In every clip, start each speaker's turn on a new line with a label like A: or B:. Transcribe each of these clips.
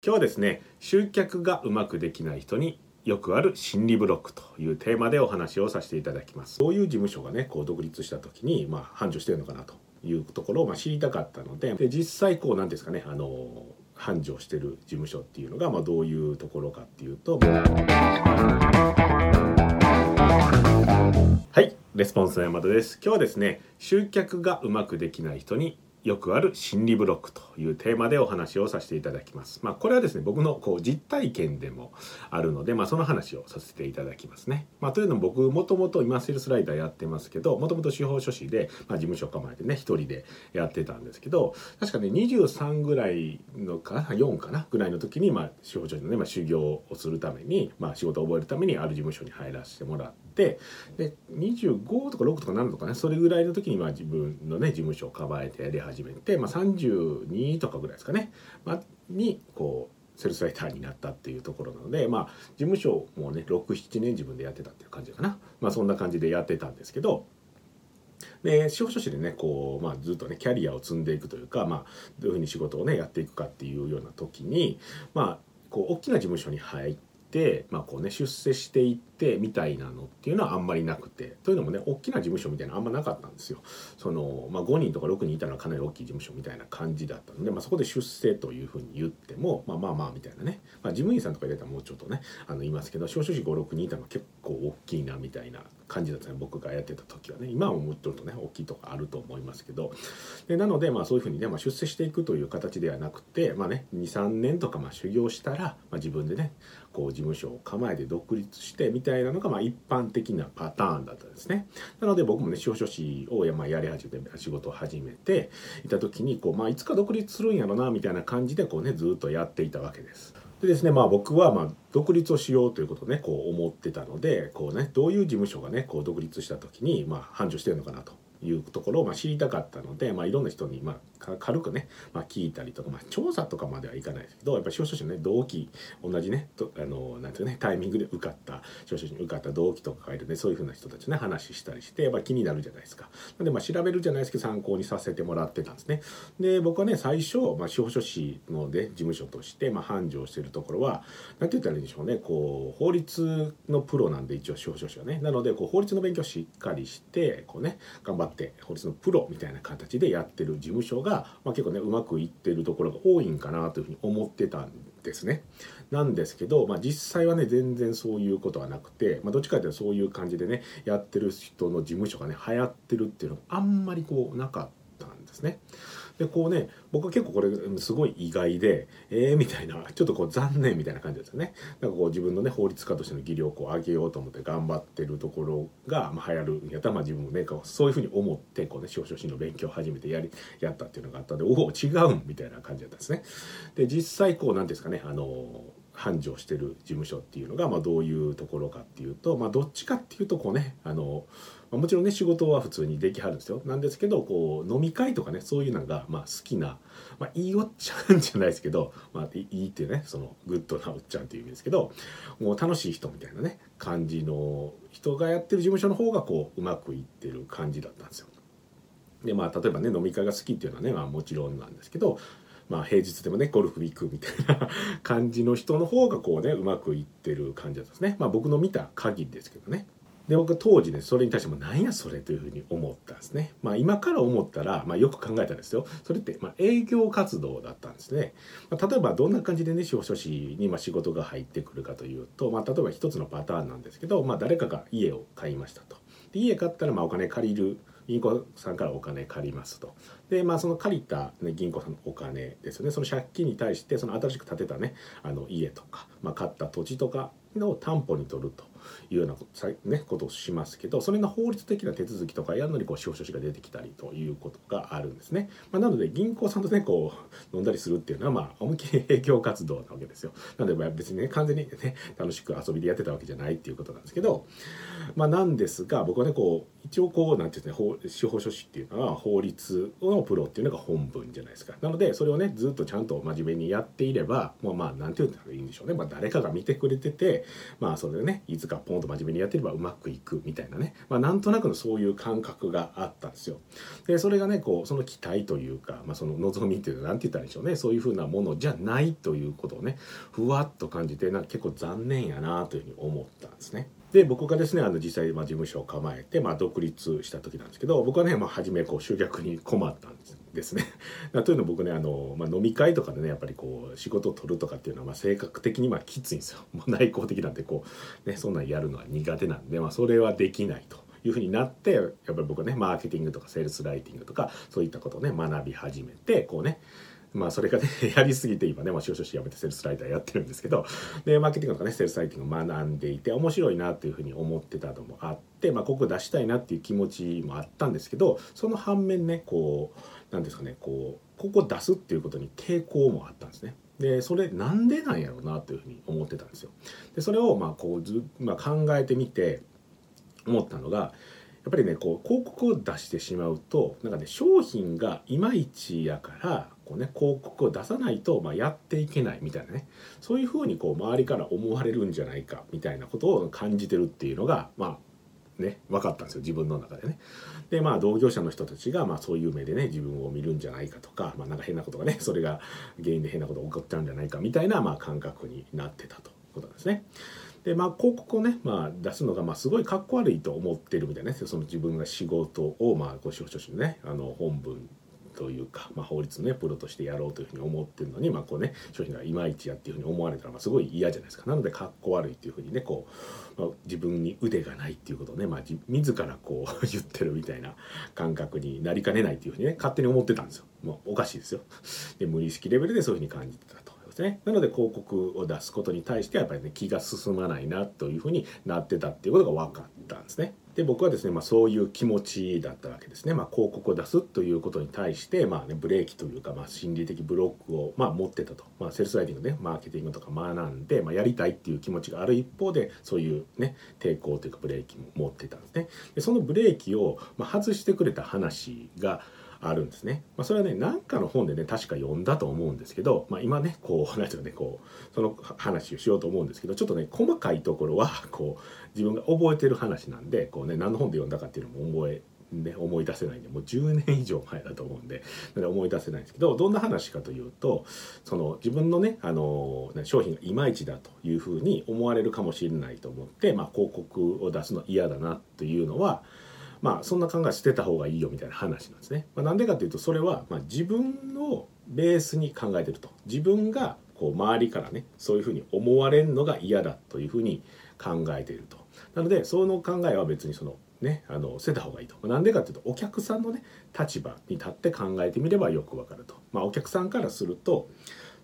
A: 今日はですね集客がうまくできない人によくある心理ブロックというテーマでお話をさせていただきます。どういう事務所がねこう独立した時にまあ繁盛してるのかなというところをまあ知りたかったのでで実際こう何ですかねあの繁盛してる事務所っていうのがまあどういうところかっていうとはいレスポンスの山田です。今日はですね集客がうまくできない人によくある心理ブロックというテーマでお話をさせていただきます。まあ、これはですね、僕のこう実体験でもあるので、まあ、その話をさせていただきますね。まあ、というのも僕、もともと今セールスライターやってますけど、もともと司法書士で、まあ、事務所構えてね、一人でやってたんですけど、確かね、23ぐらいのかな、4かな、ぐらいの時に、まあ、司法書士のね、まあ、修行をするために、まあ、仕事を覚えるためにある事務所に入らせてもらって、で、25とか6とか7とかね、それぐらいの時に、まあ、自分のね、事務所を構えてやり始めて、まあ、32とかぐらいですかね、まあ、にこうセルスライターになったっていうところなのでまあ事務所もね67年自分でやってたっていう感じかな。まあそんな感じでやってたんですけど。で司法書士でねこう、まあ、ずっとねキャリアを積んでいくというか、まあ、どういうふうに仕事をねやっていくかっていうような時にまあこう大きな事務所に入って、まあこうね、出世していってみたいなのっていうのはあんまりなくてというのもね大きな事務所みたいなのあんまなかったんですよ。そのまあ、5人とか6人いたのはかなり大きい事務所みたいな感じだったので、まあ、そこで出世というふうに言っても、まあ、まあまあみたいなね、まあ、事務員さんとか入れたらもうちょっとねあのいますけど少々士56人いたのは結構大きいなみたいな感じだったね僕がやってた時はね。今はもうちょっとね大きいとかあると思いますけど。でなのでまあそういうふうにね、まあ、出世していくという形ではなくてまあね23年とかまあ修行したら、まあ、自分でねこう事務所を構えて独立してみたいなのがまあ一般的なパターンだったんですね。なので僕もね司法書士をや,、まあ、やり始めて仕事を始めていた時にこう、まあ、いつか独立するんやろなみたいな感じでこうねずっとやっていたわけです。でですねまあ僕はま独立をしようということをねこう思ってたのでこうねどういう事務所がねこう独立した時にま繁盛してるのかなというところをま知りたかったので、まあ、いろんな人にまあ軽くね、まあ、聞いたりとか、まあ、調査とかまではいかないですけどやっぱり司法書士のね同期同じねとあのなんていうねタイミングで受かった司法書士に受かった同期とかがいるねそういうふうな人たちね話したりしてやっぱ気になるじゃないですか。なんでまあ調べるじゃないですけど参考にさせてもらってたんですね。で僕はね最初、まあ、司法書士ので、ね、事務所として、まあ、繁盛してるところは何て言ったらいいんでしょうねこう法律のプロなんで一応司法書士はねなのでこう法律の勉強しっかりしてこうね頑張って法律のプロみたいな形でやってる事務所が、がまあ、結構ねうまくいってるところが多いんかなというふうに思ってたんですね。なんですけど、まあ、実際はね全然そういうことはなくて、まあ、どっちかというとそういう感じでねやってる人の事務所がね流行ってるっていうのがあんまりこうなかったんですね。でこうね僕は結構これすごい意外でええー、みたいなちょっとこう残念みたいな感じですよね。なんかこう自分のね法律家としての技量をこう上げようと思って頑張ってるところが、まあ、流行るんやったら、まあ、自分もねそういうふうに思ってこうね司法書の勉強を始めてやりやったっていうのがあったんでおお違うんみたいな感じだったんですね。で実際こう何ですかねあの繁盛してる事務所っていうのが、まあ、どういうところかっていうと、まあ、どっちかっていうとこうねあのまあ、もちろんね仕事は普通にできはるんですよ。なんですけどこう飲み会とかねそういうのがまあ好きな、まあ、いいおっちゃんじゃないですけど、まあ、いいっていうねそのグッドなおっちゃんっていう意味ですけどもう楽しい人みたいなね感じの人がやってる事務所の方がこううまくいってる感じだったんですよ。でまあ例えばね飲み会が好きっていうのはね、まあ、もちろんなんですけどまあ、平日でもねゴルフ行くみたいな 感じの人の方がこうねうまくいってる感じだったんですね。まあ僕の見た限りですけどね。で僕当時ねそれに対しても何やそれというふうに思ったんですね。まあ今から思ったら、まあ、よく考えたんですよそれってまあ営業活動だったんですね。まあ、例えばどんな感じでね司法書士にま仕事が入ってくるかというと、まあ、例えば一つのパターンなんですけど、まあ、誰かが家を買いましたと。で家買ったらまあお金借りる銀行さんからお金借りますと。でまあその借りた、ね、銀行さんのお金ですよねその借金に対してその新しく建てたねあの家とか、まあ、買った土地とかの担保に取ると。いうようなこと,、ね、ことをしますけどそれの法律的な手続きとかやるのにこう司法書士が出てきたりということがあるんですね。まあ、なので銀行さんとねこう飲んだりするっていうのはまあ思いっきり営業活動なわけですよ。なので別にね完全にね楽しく遊びでやってたわけじゃないっていうことなんですけどまあなんですが僕はねこう一応こうなんていうんですね司法書士っていうのは法律のプロっていうのが本文じゃないですか。なのでそれをねずっとちゃんと真面目にやっていればもうまあなんて言ったらいいんでしょうね。まあ誰かが見てくれててまあそれでねいつかがポンと真面目にやってればうまくいくみたいなね、まあ、なんとなくのそういう感覚があったんですよ。でそれがねこうその期待というか、まあ、その望みっていうのは何て言ったらいいんでしょうねそういうふうなものじゃないということをねふわっと感じてなんか結構残念やなというふうに思ったんですね。で僕がですねあの実際まあ事務所を構えてまあ独立した時なんですけど僕はねまあ初めこう集客に困ったんですね。というの僕ねあの、まあ、飲み会とかでねやっぱりこう仕事を取るとかっていうのはまあ性格的にまあきついんですよ。もう内向的なんでこう、ね、そんなんやるのは苦手なんで、まあ、それはできないと。いうふうになってやっぱり僕はねマーケティングとかセールスライティングとかそういったことをね学び始めてこうねまあそれがね やりすぎて今ね、まあ、少々しやめてセールスライターやってるんですけどでマーケティングとかねセールスライティングを学んでいて面白いなっていうふうに思ってたのもあって、まあ、ここ出したいなっていう気持ちもあったんですけどその反面ねこう何ですかねこうここ出すっていうことに抵抗もあったんですね。でそれなんでなんやろうなというふうに思ってたんですよ。でそれをまあこうず、まあ、考えてみて思ったのがやっぱりねこう広告を出してしまうとなんかね商品がいまいちやからこうね広告を出さないと、まあ、やっていけないみたいなねそういうふうにこう周りから思われるんじゃないかみたいなことを感じてるっていうのがまあね分かったんですよ自分の中でね。でまあ同業者の人たちがまあそういう目でね自分を見るんじゃないかとか、まあ、なんか変なことがね それが原因で変なことが起こっちゃうんじゃないかみたいなまあ感覚になってたということなんですね。でまあ広告をね、まあ、出すのがまあすごいかっこ悪いと思ってるみたいなねその自分が仕事をまあご司法書士のねあの本文というか、まあ、法律のねプロとしてやろうというふうに思ってるのに、まあこうね、商品がいまいちやっていうふうに思われたら、まあ、すごい嫌じゃないですかなのでかっこ悪いっていうふうにねこう、まあ、自分に腕がないっていうことをね、まあ、自らこう 言ってるみたいな感覚になりかねないっていうふうにね勝手に思ってたんですよ。まあおかしいですよ。で無意識レベルでそういうふうに感じてたと。ね、なので広告を出すことに対してはやっぱりね気が進まないなというふうになってたっていうことが分かったんですね。で僕はですね、まあ、そういう気持ちだったわけですね、まあ、広告を出すということに対して、まあね、ブレーキというか、まあ、心理的ブロックを、まあ、持ってたと、まあ、セルスライティングねマーケティングとか学んで、まあ、やりたいっていう気持ちがある一方でそういうね抵抗というかブレーキも持ってたんですね。でそのブレーキを、まあ、外してくれた話があるんですね。まあ、それはね何かの本でね確か読んだと思うんですけど、まあ、今ねこう 何ていうかねこうその話をしようと思うんですけどちょっとね細かいところは こう自分が覚えてる話なんでこう、ね、何の本で読んだかっていうのも覚えね、思い出せないんでもう10年以上前だと思うんで思い出せないんですけどどんな話かというとその自分のねあの商品がいまいちだというふうに思われるかもしれないと思って、まあ、広告を出すの嫌だなというのはまあそんな考え捨てた方がいいよみたいな話なんですね。まあ、なんでかというとそれはま自分のベースに考えてると自分がこう周りからねそういうふうに思われるのが嫌だというふうに考えていると。なのでその考えは別にそのねあの捨てた方がいいと。なんでかというとお客さんのね立場に立って考えてみればよくわかると。まあ、お客さんからすると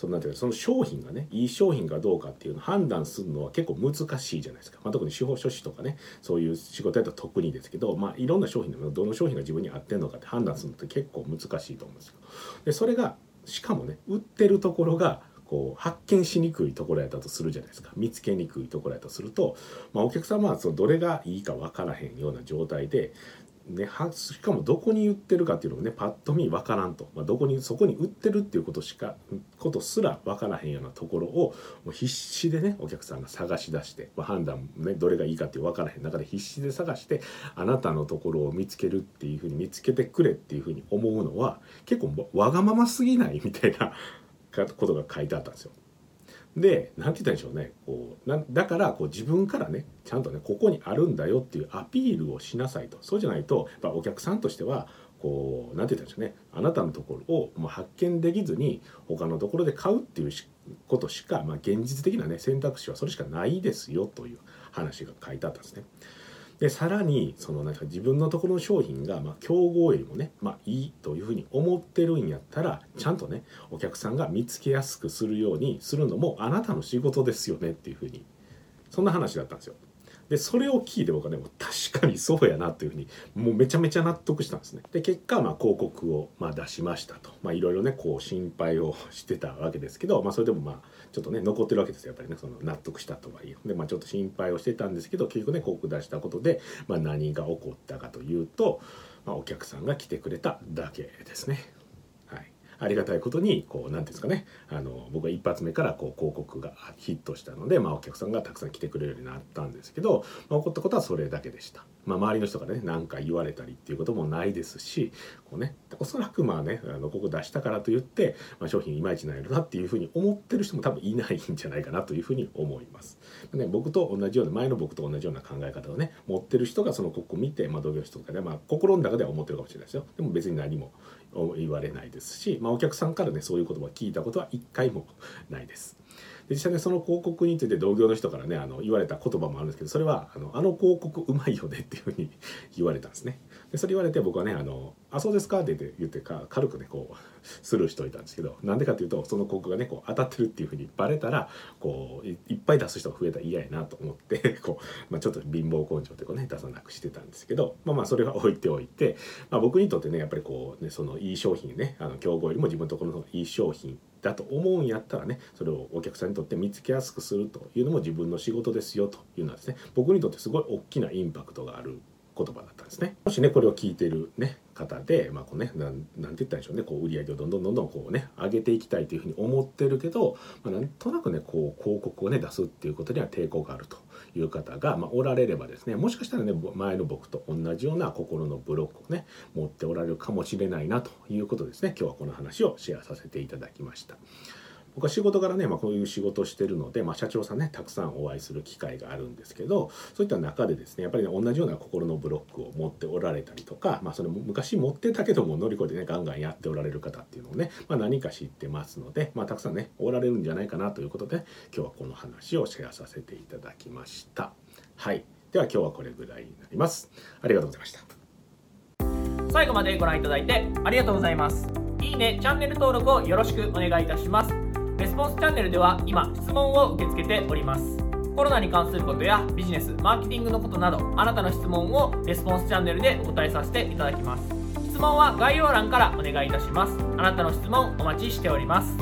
A: そのなんていうその商品がねいい商品かどうかっていうのを判断するのは結構難しいじゃないですか、まあ、特に司法書士とかねそういう仕事やったら特にですけど、まあ、いろんな商品でもどの商品が自分に合ってるのかって判断するのって結構難しいと思うんですよ。でそれがしかもね売ってるところがこう発見しにくいところやったとするじゃないですか見つけにくいところやとすると、まあ、お客様はそのどれがいいか分からへんような状態でね、しかもどこに売ってるかっていうのもねパッと見分からんと、まあ、どこにそこに売ってるっていうことしかことすら分からへんようなところをもう必死でねお客さんが探し出して、まあ、判断ねどれがいいかっていう分からへん中で必死で探してあなたのところを見つけるっていうふうに見つけてくれっていうふうに思うのは結構わがまますぎないみたいなことが書いてあったんですよ。で何て言ったんでしょうね。こうなだからこう自分からねちゃんとねここにあるんだよっていうアピールをしなさいと。そうじゃないとやっぱお客さんとしてはこう何て言ったんでしょうね。あなたのところを、まあ、発見できずに他のところで買うっていうことしか、まあ、現実的なね選択肢はそれしかないですよという話が書いてあったんですね。でさらにそのなんか自分のところの商品がまあ競合よりもね、まあ、いいというふうに思ってるんやったらちゃんとねお客さんが見つけやすくするようにするのもあなたの仕事ですよねっていうふうにそんな話だったんですよ。でそれを聞いて僕はねもう確かにそうやなというふうにもうめちゃめちゃ納得したんですね。で結果まあ広告をまあ出しましたとまあいろいろねこう心配をしてたわけですけど、まあ、それでもまあちょっとね残ってるわけですよやっぱりねその納得したとはいえでまあちょっと心配をしてたんですけど結局ね広告出したことで、まあ、何が起こったかというと、まあ、お客さんが来てくれただけですね。ありがたいことにこう何ていうんですかねあの僕は一発目からこう広告がヒットしたので、まあ、お客さんがたくさん来てくれるようになったんですけど、まあ、起こったことはそれだけでした。まあ、周りの人がね何か言われたりっていうこともないですしこう、ね、おそらくまあねあのここ出したからといって、まあ、商品いまいちないのなっていうふうに思ってる人も多分いないんじゃないかなというふうに思います。ね、僕と同じような前の僕と同じような考え方をね持ってる人がそのここ見て、まあ、同業種とかで、まあ、心の中では思ってるかもしれないですよでも別に何も言われないですし、まあ、お客さんからねそういう言葉を聞いたことは一回もないです。で実際ねその広告について同業の人からねあの言われた言葉もあるんですけどそれはあの「あの広告うまいよね」っていうふうに言われたんですね。でそれ言われて僕はね「あのあそうですか」って言ってか軽くねこうスルーしといたんですけどなんでかっていうとその広告がねこう当たってるっていうふうにバレたらこういっぱい出す人が増えたら嫌やなと思って こう、まあ、ちょっと貧乏根性ってこうね出さなくしてたんですけどまあまあそれは置いておいて、まあ、僕にとってねやっぱりこうねそのいい商品ねあの競合よりも自分のところのいい商品だと思うんやったらねそれをお客さんにとって見つけやすくするというのも自分の仕事ですよというのはですね僕にとってすごい大きなインパクトがある言葉だったんですね。もしねこれを聞いてるね方で、まあこうね、なんて言ったんでしょうねこう売り上げをどんどんどんどんこうね上げていきたいというふうに思ってるけど、まあ、なんとなくねこう広告をね出すっていうことには抵抗があるという方が、まあ、おられればですねもしかしたらね前の僕と同じような心のブロックをね持っておられるかもしれないなということですね今日はこの話をシェアさせていただきました。僕は仕事柄ね、まあ、こういう仕事してるので、まあ、社長さんねたくさんお会いする機会があるんですけどそういった中でですねやっぱり、ね、同じような心のブロックを持っておられたりとか、まあ、それも昔持ってたけども乗り越えてねガンガンやっておられる方っていうのをね、まあ、何か知ってますので、まあ、たくさんねおられるんじゃないかなということで今日はこの話をシェアさせていただきました。はいでは今日はこれぐらいになります。ありがとうございました。
B: 最後までご覧いただいてありがとうございます。いいね、チャンネル登録をよろしくお願いいたします。スポンスチャンネルでは今質問を受け付けております。コロナに関することやビジネスマーケティングのことなどあなたの質問をレスポンスチャンネルでお答えさせていただきます。質問は概要欄からお願いいたします。あなたの質問お待ちしております。